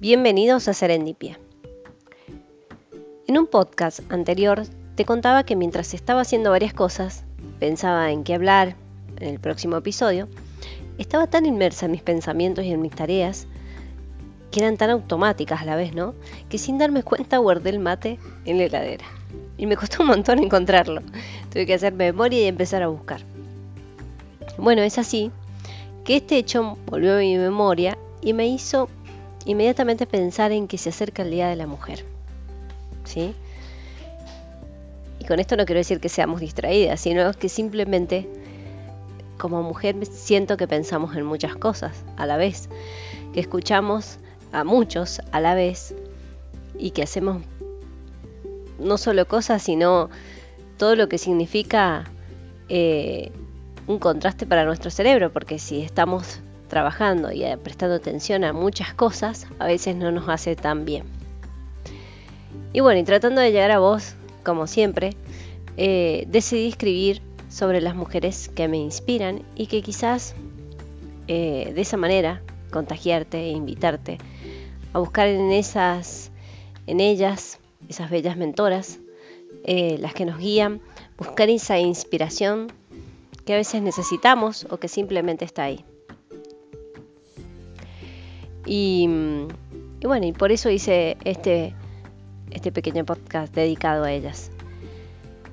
Bienvenidos a Serendipia. En un podcast anterior te contaba que mientras estaba haciendo varias cosas, pensaba en qué hablar en el próximo episodio, estaba tan inmersa en mis pensamientos y en mis tareas, que eran tan automáticas a la vez, ¿no? Que sin darme cuenta guardé el mate en la heladera. Y me costó un montón encontrarlo. Tuve que hacer memoria y empezar a buscar. Bueno, es así que este hecho volvió a mi memoria y me hizo inmediatamente pensar en que se acerca el Día de la Mujer. ¿Sí? Y con esto no quiero decir que seamos distraídas, sino que simplemente como mujer siento que pensamos en muchas cosas a la vez, que escuchamos a muchos a la vez y que hacemos no solo cosas, sino todo lo que significa eh, un contraste para nuestro cerebro, porque si estamos trabajando y eh, prestando atención a muchas cosas, a veces no nos hace tan bien. Y bueno, y tratando de llegar a vos, como siempre, eh, decidí escribir sobre las mujeres que me inspiran y que quizás eh, de esa manera contagiarte e invitarte a buscar en esas, en ellas, esas bellas mentoras, las que nos guían, buscar esa inspiración que a veces necesitamos o que simplemente está ahí. Y, bueno, y por eso hice este, este pequeño podcast dedicado a ellas.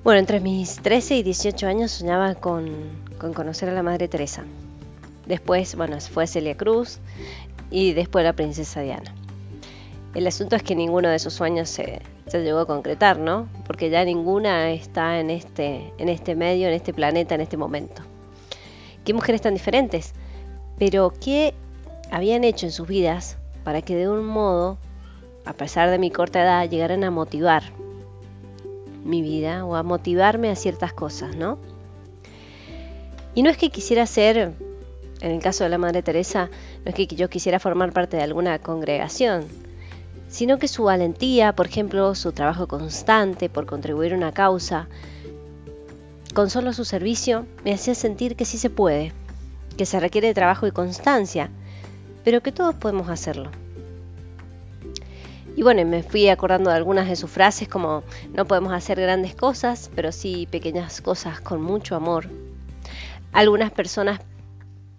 Bueno, entre mis 13 y 18 años soñaba con, conocer a la Madre Teresa. Después, bueno, fue Celia Cruz y después la Princesa Diana. El asunto es que ninguno de esos sueños se, se, llegó a concretar, ¿no? Porque ya ninguna está en este, en este medio, en este planeta, en este momento. Qué mujeres tan diferentes, pero qué habían hecho en sus vidas para que de un modo, a pesar de mi corta edad, llegaran a motivar mi vida o a motivarme a ciertas cosas, ¿no? Y no es que quisiera ser, en el caso de la Madre Teresa, no es que yo quisiera formar parte de alguna congregación, sino que su valentía, por ejemplo, su trabajo constante por contribuir a una causa, con solo su servicio, me hacía sentir que sí se puede, que se requiere de trabajo y constancia, pero que todos podemos hacerlo. Y bueno, me fui acordando de algunas de sus frases como no podemos hacer grandes cosas, pero sí pequeñas cosas con mucho amor. Algunas personas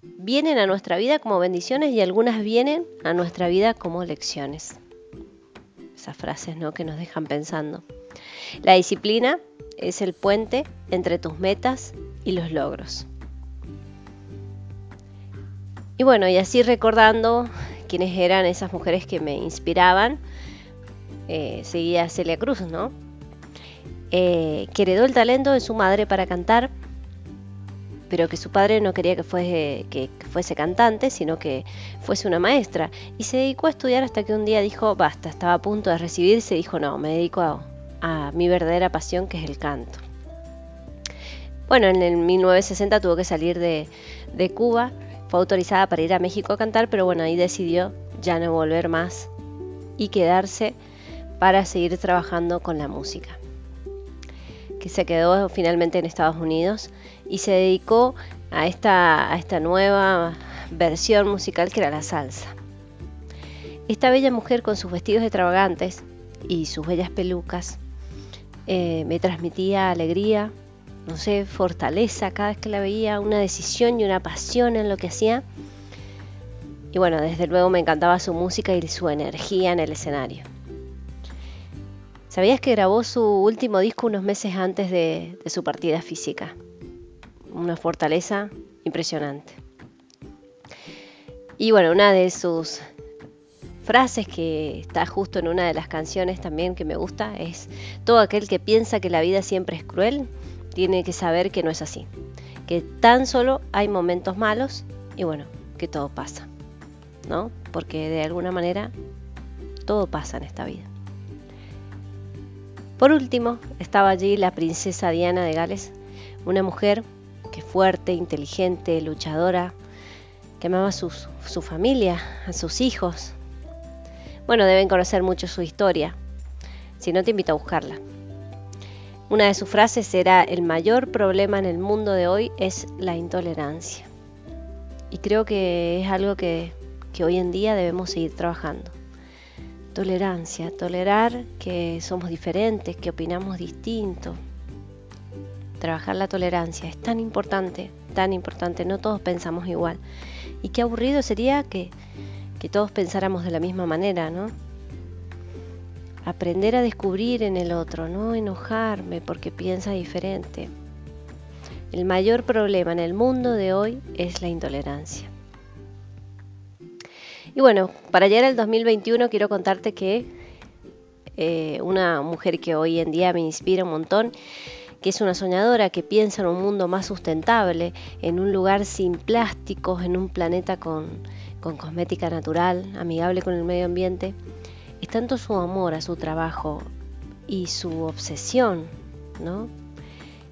vienen a nuestra vida como bendiciones y algunas vienen a nuestra vida como lecciones. Esas frases ¿no? que nos dejan pensando. La disciplina es el puente entre tus metas y los logros. Y bueno, y así recordando quiénes eran esas mujeres que me inspiraban, eh, seguía Celia Cruz, ¿no? Eh, que heredó el talento de su madre para cantar, pero que su padre no quería que fuese, que, fuese cantante, sino que fuese una maestra. Y se dedicó a estudiar hasta que un día dijo, basta, estaba a punto de recibirse dijo, no, me dedico a, a mi verdadera pasión, que es el canto. Bueno, en el 1960 tuvo que salir de, de Cuba fue autorizada para ir a México a cantar, pero bueno, ahí decidió ya no volver más y quedarse para seguir trabajando con la música. Que se quedó finalmente en Estados Unidos y se dedicó a esta, a esta nueva versión musical que era la salsa. Esta bella mujer con sus vestidos extravagantes y sus bellas pelucas eh, me transmitía alegría, no sé, fortaleza cada vez que la veía, una decisión y una pasión en lo que hacía. Y bueno, desde luego me encantaba su música y su energía en el escenario. ¿Sabías que grabó su último disco unos meses antes de, su partida física? Una fortaleza impresionante. Y bueno, una de sus frases que está justo en una de las canciones también que me gusta es, todo aquel que piensa que la vida siempre es cruel, tiene que saber que no es así, que tan solo hay momentos malos y bueno, que todo pasa, ¿no? Porque de alguna manera todo pasa en esta vida. Por último, estaba allí la princesa Diana de Gales, una mujer que fuerte, inteligente, luchadora, que amaba a su, su familia, a sus hijos. Bueno, deben conocer mucho su historia. Si no, te invito a buscarla. Una de sus frases era, el mayor problema en el mundo de hoy es la intolerancia. Y creo que es algo que, hoy en día debemos seguir trabajando. tolerancia, tolerar que somos diferentes, que opinamos distinto. Trabajar la tolerancia es tan importante, tan importante, no todos pensamos igual. Y qué aburrido sería que, que todos pensáramos de la misma manera, ¿no? Aprender a descubrir en el otro, no enojarme porque piensa diferente. El mayor problema en el mundo de hoy es la intolerancia. Y bueno, para llegar al 2021 quiero contarte que eh, una mujer que hoy en día me inspira un montón, que es una soñadora que piensa en un mundo más sustentable, en un lugar sin plásticos, en un planeta con, con cosmética natural, amigable con el medio ambiente, es tanto su amor a su trabajo y su obsesión, ¿no?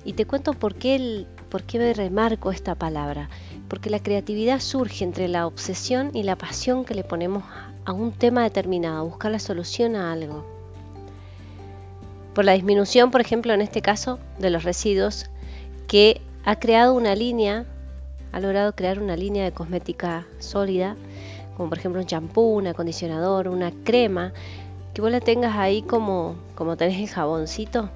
Y te cuento por qué, me remarco esta palabra porque la creatividad surge entre la obsesión y la pasión que le ponemos a un tema determinado, a buscar la solución a algo. Por la disminución, por ejemplo, en este caso, de los residuos, que ha creado una línea, ha logrado crear una línea de cosmética sólida, como por ejemplo un champú, un acondicionador, una crema, que vos la tengas ahí como, como tenés el jaboncito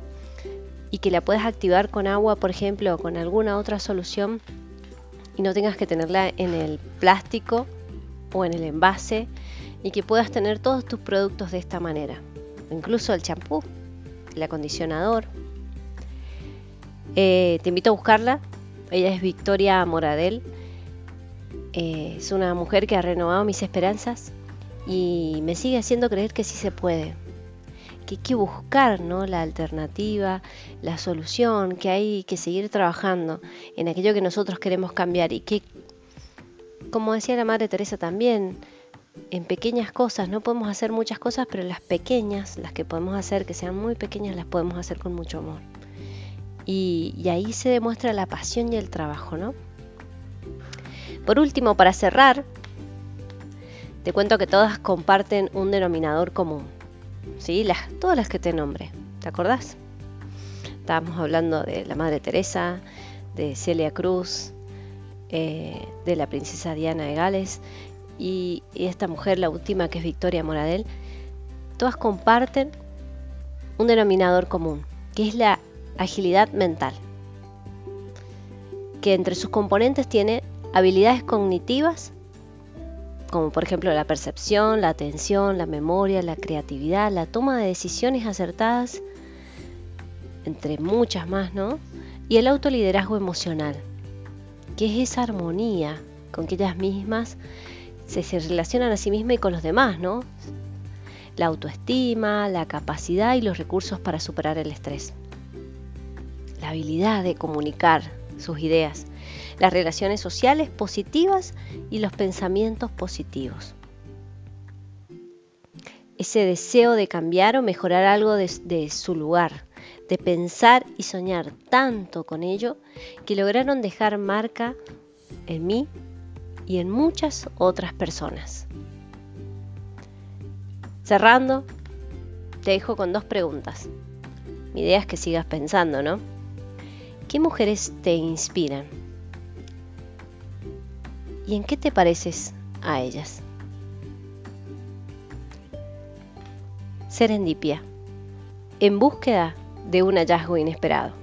y que la puedas activar con agua, por ejemplo, o con alguna otra solución y no tengas que tenerla en el plástico o en el envase y que puedas tener todos tus productos de esta manera, incluso el champú, el acondicionador. Eh, te invito a buscarla, ella es Victoria Moradel, eh, es una mujer que ha renovado mis esperanzas y me sigue haciendo creer que sí se puede, que hay que buscar ¿no? la alternativa, la solución, que hay que seguir trabajando en aquello que nosotros queremos cambiar y que, como decía la Madre Teresa también, en pequeñas cosas, no podemos hacer muchas cosas, pero las pequeñas, las que podemos hacer, que sean muy pequeñas, las podemos hacer con mucho amor. Y, y ahí se demuestra la pasión y el trabajo, ¿no? Por último, para cerrar, te cuento que todas comparten un denominador común ¿sí? Las, todas las que te nombré, ¿te acordás? Estábamos hablando de la Madre Teresa, de Celia Cruz, eh, de la princesa Diana de Gales y, y, esta mujer, la última que es Victoria Moradel, todas comparten un denominador común, que es la agilidad mental, que entre sus componentes tiene habilidades cognitivas como por ejemplo la percepción, la atención, la memoria, la creatividad, la toma de decisiones acertadas, entre muchas más, ¿no? Y el autoliderazgo emocional, que es esa armonía con que ellas mismas se, se relacionan a sí mismas y con los demás, ¿no? La autoestima, la capacidad y los recursos para superar el estrés. La habilidad de comunicar sus ideas las relaciones sociales positivas y los pensamientos positivos. Ese deseo de cambiar o mejorar algo de, su lugar, de pensar y soñar tanto con ello que lograron dejar marca en mí y en muchas otras personas. Cerrando, te dejo con dos preguntas. Mi idea es que sigas pensando, ¿no? ¿Qué mujeres te inspiran? ¿Y en qué te pareces a ellas? Serendipia, en búsqueda de un hallazgo inesperado.